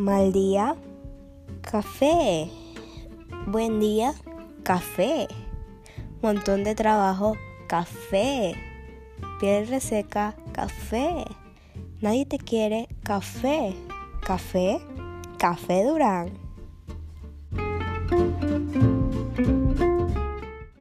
Mal día, café. Buen día, café. Montón de trabajo, café. Piel reseca, café. Nadie te quiere, café. Café, café Durán.